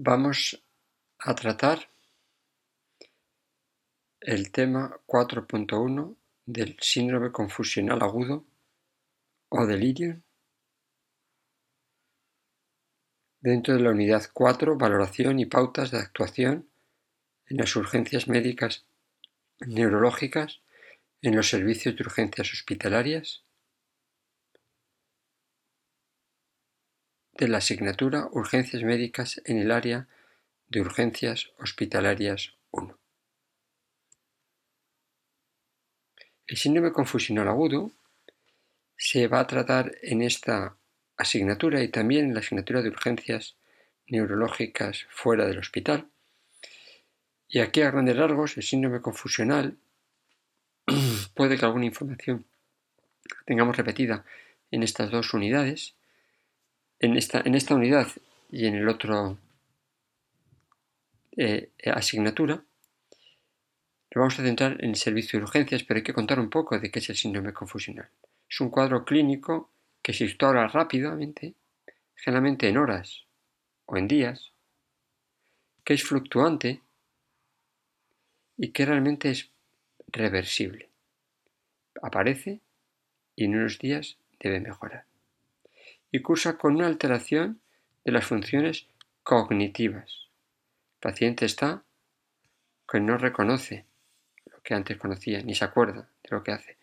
Vamos a tratar el tema 4.1 del síndrome confusional agudo o delirio. Dentro de la unidad 4, valoración y pautas de actuación en las urgencias médicas neurológicas en los servicios de urgencias hospitalarias de la asignatura Urgencias médicas en el área de urgencias hospitalarias 1. El síndrome confusional agudo se va a tratar en esta asignatura y también en la asignatura de urgencias neurológicas fuera del hospital. Y aquí a grandes rasgos el síndrome confusional puede que alguna información tengamos repetida en estas dos unidades en esta, en esta unidad y en el otro eh, asignatura, nos vamos a centrar en el servicio de urgencias, pero hay que contar un poco de qué es el síndrome confusional. Es un cuadro clínico que se instaura rápidamente, generalmente en horas o en días, que es fluctuante y que realmente es reversible. Aparece y en unos días debe mejorar y cursa con una alteración de las funciones cognitivas. El paciente está que no reconoce lo que antes conocía, ni se acuerda de lo que hace,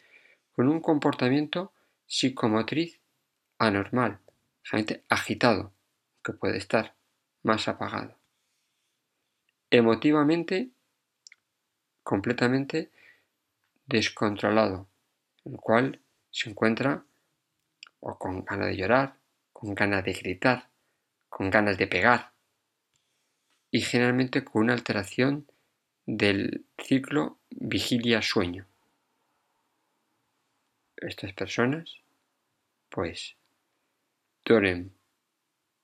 con un comportamiento psicomotriz anormal, realmente agitado, que puede estar más apagado. Emotivamente, completamente descontrolado, el cual se encuentra o con ganas de llorar, con ganas de gritar, con ganas de pegar y generalmente con una alteración del ciclo vigilia-sueño. Estas personas pues duermen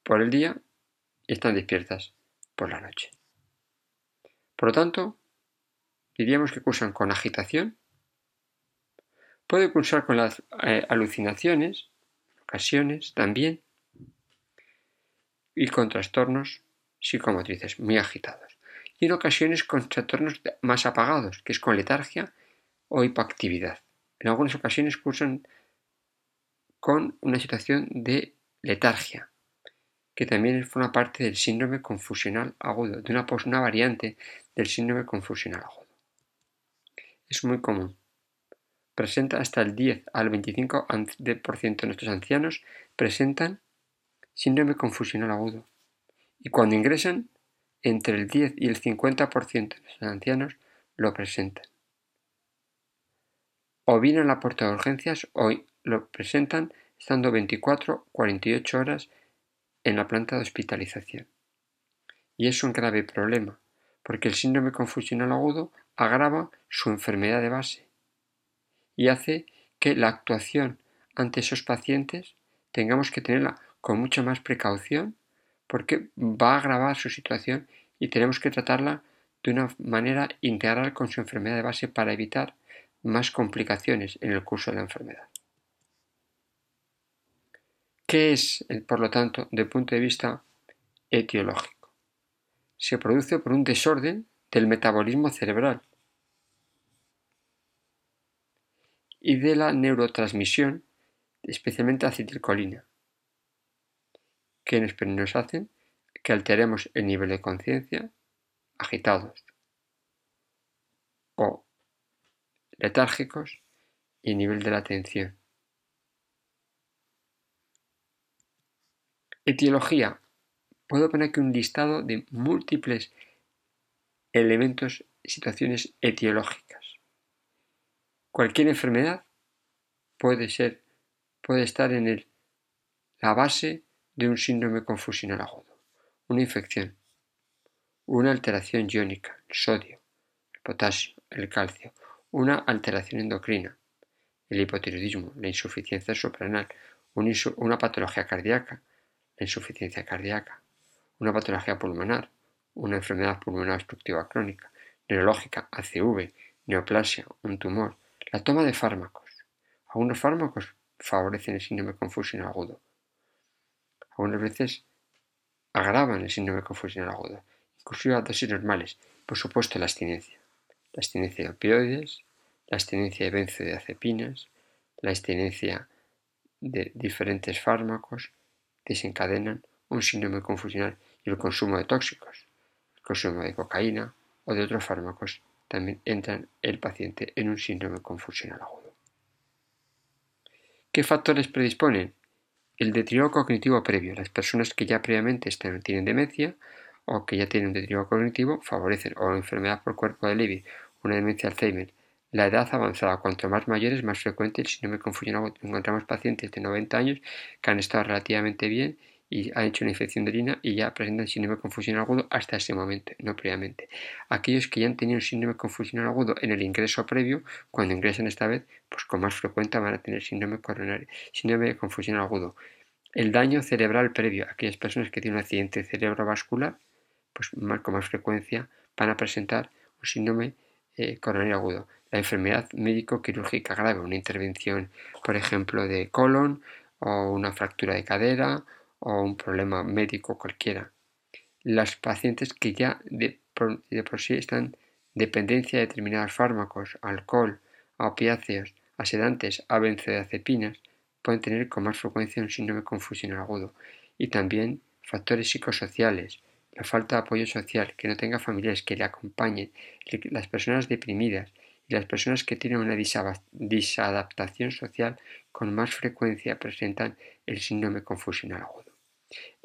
por el día y están despiertas por la noche. Por lo tanto, diríamos que cursan con agitación, puede cursar con las eh, alucinaciones, ocasiones también y con trastornos psicomotrices muy agitados y en ocasiones con trastornos más apagados, que es con letargia o hipoactividad. En algunas ocasiones cursan con una situación de letargia, que también forma parte del síndrome confusional agudo, de una, una variante del síndrome confusional agudo. Es muy común presenta hasta el 10 al 25% de nuestros ancianos presentan síndrome confusional agudo. Y cuando ingresan, entre el 10 y el 50% de nuestros ancianos lo presentan. O vienen a la puerta de urgencias o lo presentan estando 24 48 horas en la planta de hospitalización. Y es un grave problema, porque el síndrome confusional agudo agrava su enfermedad de base y hace que la actuación ante esos pacientes tengamos que tenerla con mucha más precaución porque va a agravar su situación y tenemos que tratarla de una manera integral con su enfermedad de base para evitar más complicaciones en el curso de la enfermedad. ¿Qué es, por lo tanto, desde el punto de vista etiológico? Se produce por un desorden del metabolismo cerebral y de la neurotransmisión, especialmente acetilcolina, que nos hacen que alteremos el nivel de conciencia, agitados o letárgicos y el nivel de la atención. Etiología. Puedo poner aquí un listado de múltiples elementos situaciones etiológicas. Cualquier enfermedad puede ser, puede estar en la base de un síndrome confusional agudo, una infección, una alteración iónica, el sodio, el potasio, el calcio, una alteración endocrina, el hipotiroidismo, la insuficiencia supranal, una patología cardíaca, la insuficiencia cardíaca, una patología pulmonar, una enfermedad pulmonar obstructiva crónica, neurológica, ACV, neoplasia, un tumor, la toma de fármacos. Algunos fármacos favorecen el síndrome confusional agudo. Algunas veces agravan el síndrome confusional agudo, inclusive a dosis normales. Por supuesto, la abstinencia. La abstinencia de opioides, la abstinencia de benzodiazepinas, la abstinencia de diferentes fármacos desencadenan un síndrome confusional y el consumo de tóxicos, el consumo de cocaína o de otros fármacos también entran el paciente en un síndrome confusional agudo. ¿Qué factores predisponen? El deterioro cognitivo previo. Las personas que ya previamente están, tienen demencia o que ya tienen un deterioro cognitivo favorecen o enfermedad por cuerpo de Levy, una demencia Alzheimer la edad avanzada, cuanto más mayor es más frecuente el síndrome confusional. Encontramos pacientes de 90 años que han estado relativamente bien y han hecho una infección de orina y ya presentan síndrome confusional agudo hasta ese momento, no previamente. Aquellos que ya han tenido síndrome confusional agudo en el ingreso previo, cuando ingresan esta vez, pues con más frecuencia van a tener síndrome coronario, síndrome confusional agudo. El daño cerebral previo, aquellas personas que tienen un accidente cerebrovascular, pues con más frecuencia van a presentar un síndrome eh, coronario agudo la enfermedad médico-quirúrgica grave, una intervención, por ejemplo, de colon o una fractura de cadera o un problema médico cualquiera. Las pacientes que ya de por, sí están dependencia de determinados fármacos, alcohol, opiáceos, a sedantes, a pueden tener con más frecuencia un síndrome confusional agudo. Y también factores psicosociales, la falta de apoyo social, que no tenga familiares que le acompañen, las personas deprimidas, las personas que tienen una disadaptación social con más frecuencia presentan el síndrome confusional agudo.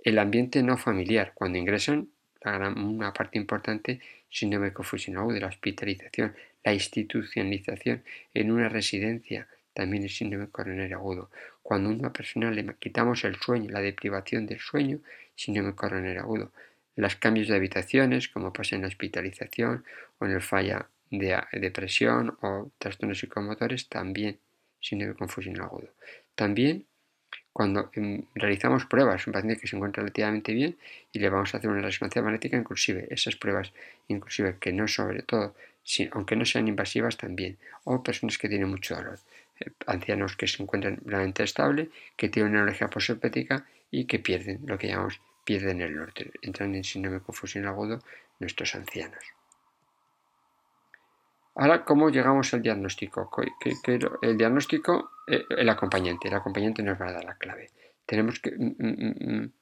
El ambiente no familiar, cuando ingresan, una parte importante, síndrome confusional agudo, la hospitalización, la institucionalización en una residencia, también el síndrome coronario agudo. Cuando a una persona le quitamos el sueño, la deprivación del sueño, síndrome coronario agudo. Los cambios de habitaciones, como pasa en la hospitalización o en el falla de depresión o trastornos psicomotores, también síndrome de confusión agudo. También cuando em, realizamos pruebas, un paciente que se encuentra relativamente bien y le vamos a hacer una resonancia magnética, inclusive esas pruebas, inclusive que no sobre todo, aunque no sean invasivas también, o personas que tienen mucho dolor, eh, ancianos que se encuentran realmente estable, que tienen una alergia posopética y que pierden, lo que llamamos pierden el norte, entran en síndrome de confusión agudo nuestros ancianos. Ahora, ¿cómo llegamos al diagnóstico? El diagnóstico, eh, el acompañante, el acompañante nos va a dar la clave. Tenemos que... Mm, mm, mm,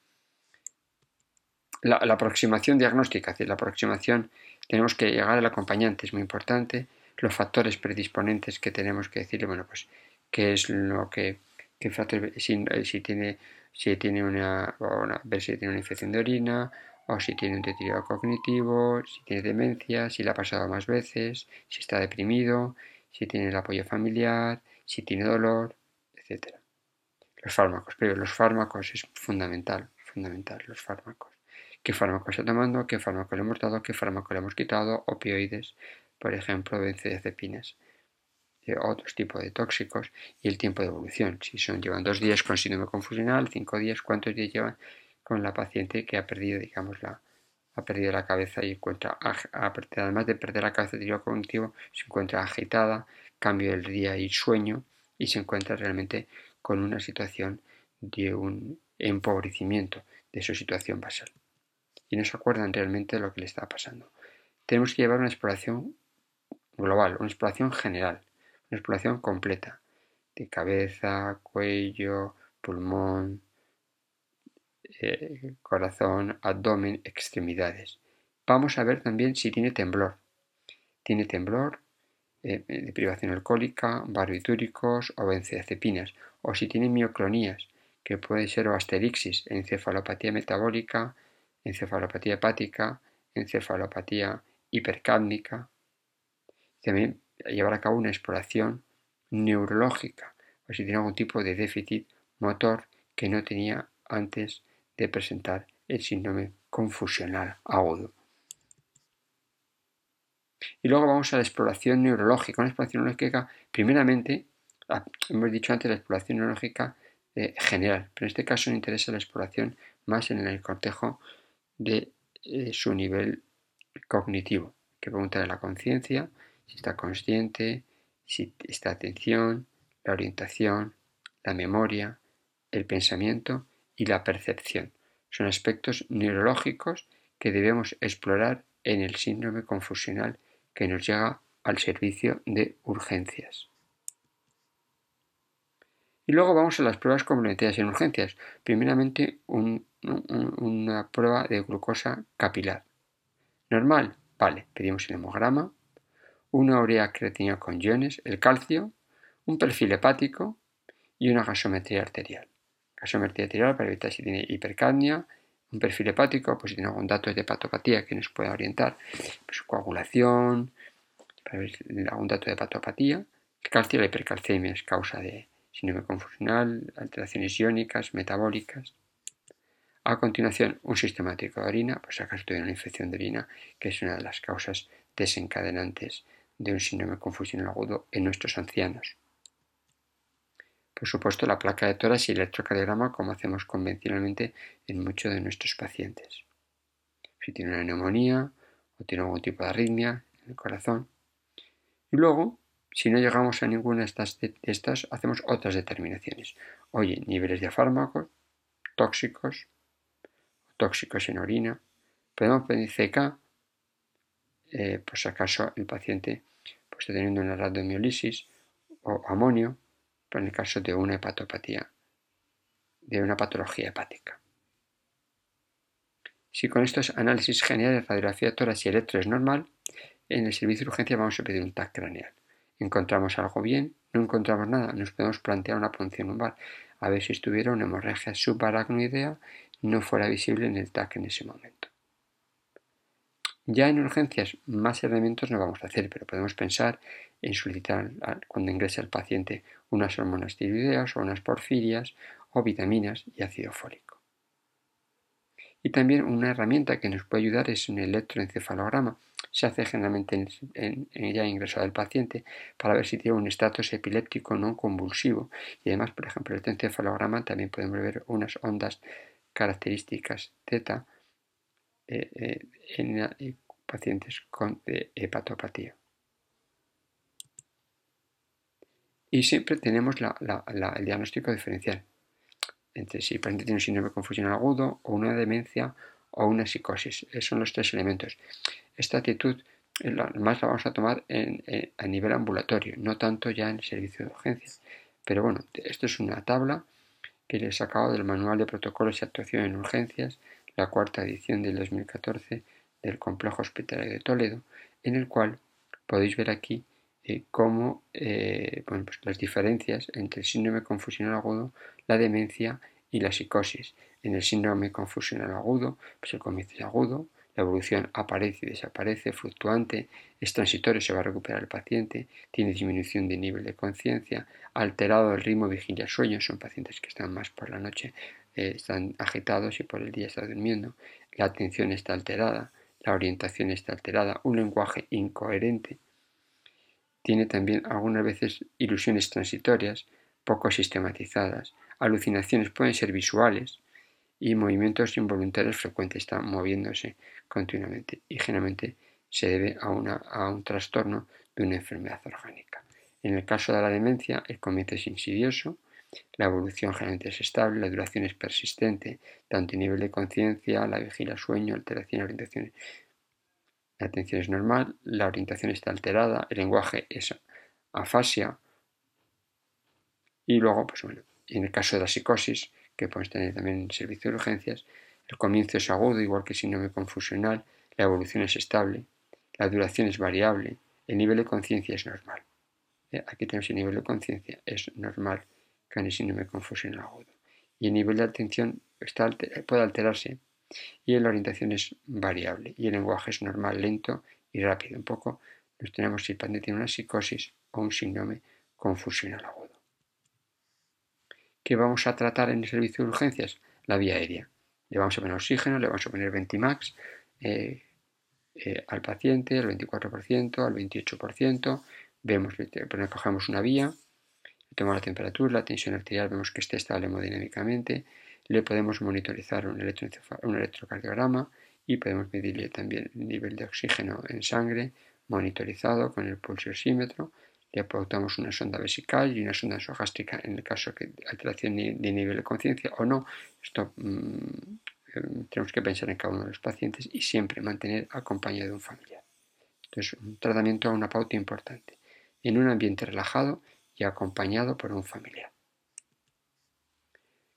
la, aproximación diagnóstica, es decir, la aproximación, tenemos que llegar al acompañante, es muy importante. Los factores predisponentes que tenemos que decirle, bueno, pues, qué es lo que, qué factor, si, si, tiene, si tiene una, una, ver si tiene una infección de orina, o si tiene un deterioro cognitivo, si tiene demencia, si le ha pasado más veces, si está deprimido, si tiene el apoyo familiar, si tiene dolor, etc. Los fármacos, pero los fármacos es fundamental, fundamental, los fármacos. ¿Qué fármaco está tomando? ¿Qué fármaco le hemos dado? ¿Qué fármaco le hemos quitado? Opioides, por ejemplo, benzodiazepinas otros tipos de tóxicos y el tiempo de evolución. Si son llevan dos días con síndrome confusional, cinco días, ¿cuántos días llevan con la paciente que ha perdido, digamos, la, ha perdido la cabeza y encuentra, además de perder la cabeza de cognitivo, se encuentra agitada, cambio del día y sueño y se encuentra realmente con una situación de un empobrecimiento de su situación basal. Y no se acuerdan realmente de lo que le está pasando. Tenemos que llevar una exploración global, una exploración general, una exploración completa, de cabeza, cuello, pulmón, eh, corazón, abdomen, extremidades. Vamos a ver también si tiene temblor. Tiene temblor, eh, deprivación alcohólica, barbitúricos o benzodiazepinas, o si tiene mioclonías, que puede ser o asterixis, encefalopatía metabólica, encefalopatía hepática, encefalopatía hipercápnica. También llevar a cabo una exploración neurológica, o si tiene algún tipo de déficit motor que no tenía antes de presentar el síndrome confusional agudo. Y luego vamos a la exploración neurológica. Una exploración neurológica, primeramente, ah, hemos dicho antes la exploración neurológica eh, general, pero en este caso nos interesa la exploración más en el cortejo de eh, su nivel cognitivo. Que preguntar a la conciencia si está consciente, si está atención, la orientación, la memoria, el pensamiento y la percepción. Son aspectos neurológicos que debemos explorar en el síndrome confusional que nos llega al servicio de urgencias. Y luego vamos a las pruebas complementarias en urgencias. Primeramente, una prueba de glucosa capilar. Normal, vale, pedimos el hemograma, una urea creatinina con iones, el calcio, un perfil hepático y una gasometría arterial. Gasometría arterial para evitar si tiene hipercadmia, un perfil hepático, pues si tiene algún dato de hepatopatía que nos pueda orientar, pues coagulación, algún dato de hepatopatía. Calcio, la hipercalcemia es causa de síndrome confusional, alteraciones iónicas, metabólicas. A continuación, un sistemático de orina, pues acaso tuviera una infección de orina, que es una de las causas desencadenantes de un síndrome confusional agudo en nuestros ancianos. Por supuesto, la placa de tórax y el electrocardiograma, como hacemos convencionalmente en muchos de nuestros pacientes. Si tiene una neumonía o tiene algún tipo de arritmia en el corazón. Y luego, si no llegamos a ninguna de estas, de estas hacemos otras determinaciones. Oye, niveles de fármacos tóxicos, tóxicos en orina. Podemos pedir CK, eh, por si acaso el paciente pues, está teniendo una radiomiolisis o amonio, en el caso de una hepatopatía, de una patología hepática. Si con estos análisis generales, radiografía tórax y electro es normal, en el servicio de urgencia vamos a pedir un TAC craneal. Encontramos algo bien, no encontramos nada, nos podemos plantear una punción lumbar, a ver si estuviera una hemorragia subaracnoidea no fuera visible en el TAC en ese momento. Ya en urgencias más elementos no vamos a hacer, pero podemos pensar en solicitar cuando ingrese el paciente unas hormonas tiroideas o unas porfirias o vitaminas y ácido fólico. Y también una herramienta que nos puede ayudar es un electroencefalograma. Se hace generalmente en, ya ingresado el paciente para ver si tiene un estatus epiléptico no convulsivo. Y además, por ejemplo, el electroencefalograma también podemos ver unas ondas características teta eh, eh, en pacientes con hepatopatía. Y siempre tenemos el diagnóstico diferencial entre si el paciente tiene un síndrome confusional agudo o una demencia o una psicosis. Esos son los tres elementos. Esta actitud más la vamos a tomar a nivel ambulatorio, no tanto ya en el servicio de urgencias. Pero bueno, esto es una tabla que les he sacado del Manual de Protocolos y Actuación en Urgencias, la cuarta edición del 2014 del Complejo Hospitalario de Toledo, en el cual podéis ver aquí eh, cómo eh, pues las diferencias entre el síndrome confusional agudo, la demencia y la psicosis. En el síndrome confusional agudo, pues el comienzo es agudo, la evolución aparece y desaparece, fluctuante, es transitorio, se va a recuperar el paciente, tiene disminución de nivel de conciencia, alterado el ritmo vigilia-sueño, son pacientes que están más por la noche, eh, están agitados y por el día están durmiendo, la atención está alterada, la orientación está alterada, un lenguaje incoherente, tiene también algunas veces ilusiones transitorias, poco sistematizadas, alucinaciones pueden ser visuales, y movimientos involuntarios frecuentes, están moviéndose continuamente y generalmente se debe a, a un trastorno de una enfermedad orgánica. En el caso de la demencia, el comienzo es insidioso, la evolución generalmente es estable, la duración es persistente, tanto a nivel de conciencia, la vigilia, sueño, alteración, orientación. La atención es normal, la orientación está alterada, el lenguaje es afasia. Y luego, pues bueno, en el caso de la psicosis, que puedes tener también en servicio de urgencias. El comienzo es agudo, igual que síndrome confusional, la evolución es estable, la duración es variable, el nivel de conciencia es normal. Eh, aquí tenemos el nivel de conciencia, es normal síndrome confusional agudo. Y el nivel de atención puede alterarse y la orientación es variable y el lenguaje es normal, lento y rápido. Un poco nos tenemos si el paciente tiene una psicosis o un síndrome confusional agudo. ¿Qué vamos a tratar en el servicio de urgencias? La vía aérea. Le vamos a poner oxígeno, le vamos a poner Ventimax eh, eh, al paciente, al 24%, al 28%. Vemos, le cogemos una vía, tomamos la temperatura, la tensión arterial, vemos que esté estable hemodinámicamente. Le podemos monitorizar un, electrocardiograma y podemos medirle también el nivel de oxígeno en sangre monitorizado con el pulso oxímetro le aportamos una sonda vesical y una sonda esogástrica en el caso que alteración de nivel de conciencia o no. Esto mm, tenemos que pensar en cada uno de los pacientes y siempre mantener acompañado de un familiar. Entonces, un tratamiento a una pauta importante, en un ambiente relajado y acompañado por un familiar.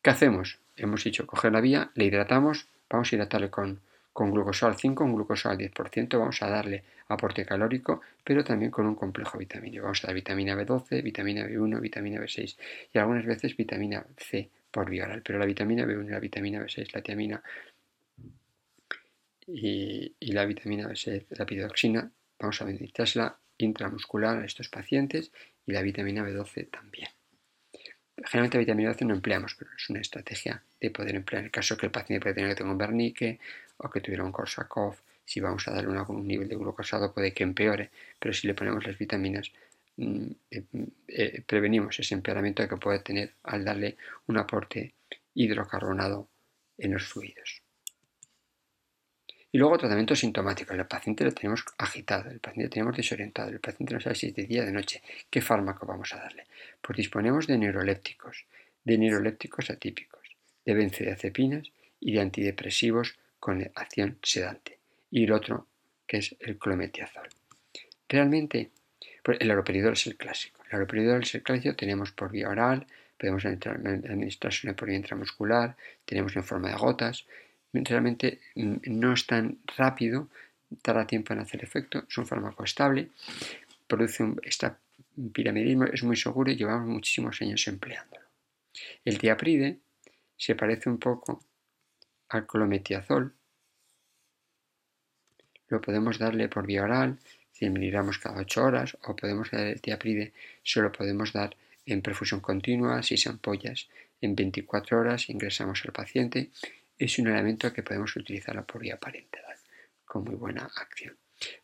¿Qué hacemos? Hemos dicho coger la vía, le hidratamos, vamos a hidratarle con, con glucosol 5, un glucosol 10%, vamos a darle aporte calórico, pero también con un complejo vitamínico. Vamos a dar vitamina B12, vitamina B1, vitamina B6 y algunas veces vitamina C por vía oral, pero la vitamina B1 la vitamina B6, la tiamina y, la vitamina B6, la piroxina, vamos a administrársela intramuscular a estos pacientes y la vitamina B12 también. Generalmente la vitamina B12 no empleamos, pero es una estrategia de poder emplear en el caso que el paciente puede tener que tenga un vernique o que tuviera un Korsakoff. Si vamos a darle un nivel de glucosado puede que empeore, pero si le ponemos las vitaminas mm, eh, eh, prevenimos ese empeoramiento que puede tener al darle un aporte hidrocarbonado en los fluidos. Y luego tratamiento sintomático. El paciente lo tenemos agitado, el paciente lo tenemos desorientado, el paciente no sabe si es de día o de noche. ¿Qué fármaco vamos a darle? Pues disponemos de neurolépticos, de neurolépticos atípicos, de benzodiazepinas y de antidepresivos con acción sedante. Y el otro, que es el clometiazol. Realmente, pues el aloperidol es el clásico. El aloperidol es el clásico, tenemos por vía oral, podemos administrarse por vía intramuscular, tenemos en forma de gotas, realmente mm, no es tan rápido, tarda tiempo en hacer efecto, es un fármaco estable, produce un piramidismo, es muy seguro y llevamos muchísimos años empleándolo. El diapride se parece un poco al clometiazol, lo podemos darle por vía oral, 100 miligramos cada 8 horas, o podemos dar el diapride, solo podemos dar en perfusión continua, 6 ampollas en 24 horas, ingresamos al paciente es un elemento que podemos utilizar por vía parenteral con muy buena acción.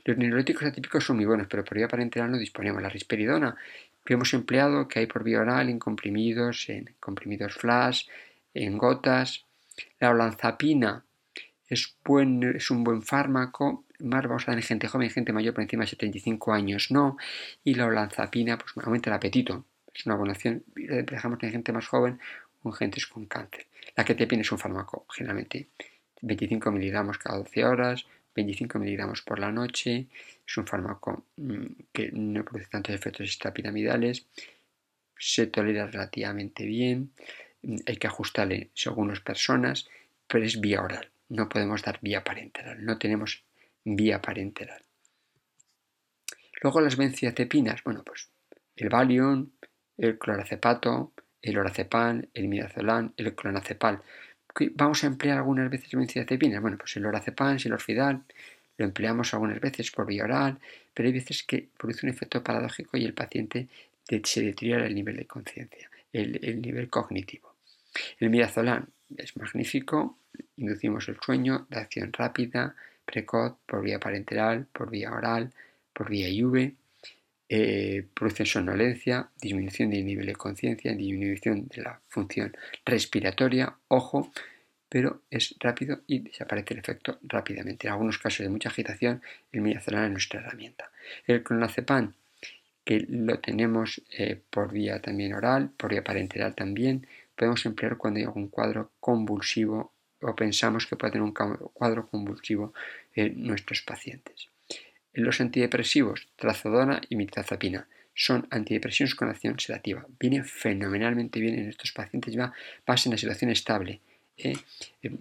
Los neurolíticos atípicos son muy buenos, pero por vía parenteral no disponemos. La risperidona que hemos empleado, que hay por vía oral, en comprimidos, en comprimidos flash, en gotas. La olanzapina es, buen, es un buen fármaco, más vamos a dar en gente joven, gente mayor por encima de 75 años no, y la olanzapina pues aumenta el apetito, es una buena opción, dejamos en gente más joven o en gente con cáncer. La ketepina es un fármaco, generalmente 25 miligramos cada 12 horas, 25 miligramos por la noche. Es un fármaco mm, que no produce tantos efectos extrapiramidales, se tolera relativamente bien, mm, hay que ajustarle según las personas, pero es vía oral. No podemos dar vía parenteral, no tenemos vía parenteral. Luego las benzodiazepinas, bueno, pues el Valium, el cloracepato, el oracepan, el midazolam, el clonazepal. Vamos a emplear algunas veces benzodiazepinas. Bueno, pues el oracepan, el orfidal, lo empleamos algunas veces por vía oral, pero hay veces que produce un efecto paradójico y el paciente se deteriora el nivel de conciencia, el, nivel cognitivo. El midazolam es magnífico, inducimos el sueño de acción rápida, precoz, por vía parenteral, por vía oral, por vía IV eh, produce somnolencia, disminución del nivel de conciencia, disminución de la función respiratoria, ojo, pero es rápido y desaparece el efecto rápidamente. En algunos casos de mucha agitación, el midazolam es nuestra herramienta. El clonazepam, que lo tenemos eh, por vía también oral, por vía parenteral también, podemos emplear cuando hay algún cuadro convulsivo o pensamos que puede tener un cuadro convulsivo en nuestros pacientes. Los antidepresivos, trazodona y mitrazapina, son antidepresivos con acción sedativa. Viene fenomenalmente bien en estos pacientes, va, pasa en la situación estable. ¿eh?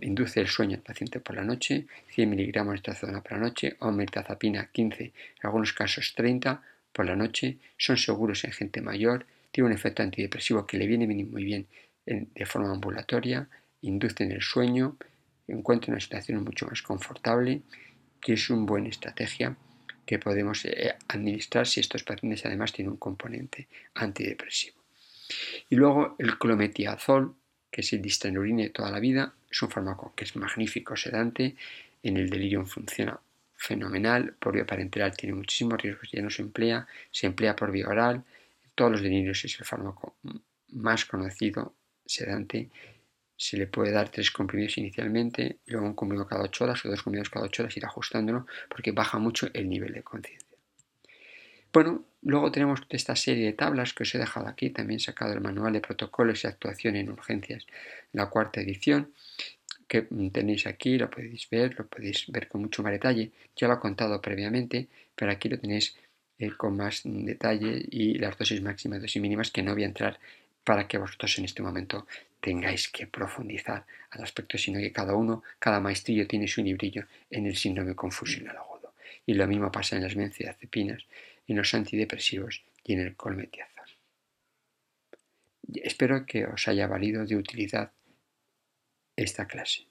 Induce el sueño al paciente por la noche, 100 miligramos de trazodona por la noche, o mitrazapina 15, en algunos casos 30 por la noche. Son seguros en gente mayor, tiene un efecto antidepresivo que le viene muy bien de forma ambulatoria, inducen el sueño, encuentra una situación mucho más confortable, que es una buena estrategia que podemos eh, administrar si estos pacientes además tienen un componente antidepresivo. Y luego el clometiazol, que es el distranurine de toda la vida, es un fármaco que es magnífico sedante, en el delirium funciona fenomenal, por vía parenteral tiene muchísimos riesgos, ya no se emplea, se emplea por vía oral, en todos los delirios es el fármaco más conocido, sedante, se le puede dar tres comprimidos inicialmente, luego un comprimido cada 8 horas o dos comprimidos cada 8 horas, ir ajustándolo porque baja mucho el nivel de conciencia. Bueno, luego tenemos esta serie de tablas que os he dejado aquí, también sacado el manual de protocolos y actuación en urgencias, la cuarta edición, que tenéis aquí, lo podéis ver, lo podéis ver con mucho más detalle. Ya lo he contado previamente, pero aquí lo tenéis eh, con más detalle y las dosis máximas, dosis mínimas que no voy a entrar para que vosotros en este momento tengáis que profundizar al aspecto, sino que cada uno, cada maestrillo tiene su librillo en el síndrome confusional agudo. Y lo mismo pasa en las benzodiazepinas, en los antidepresivos y en el colmetiazol. Espero que os haya valido de utilidad esta clase.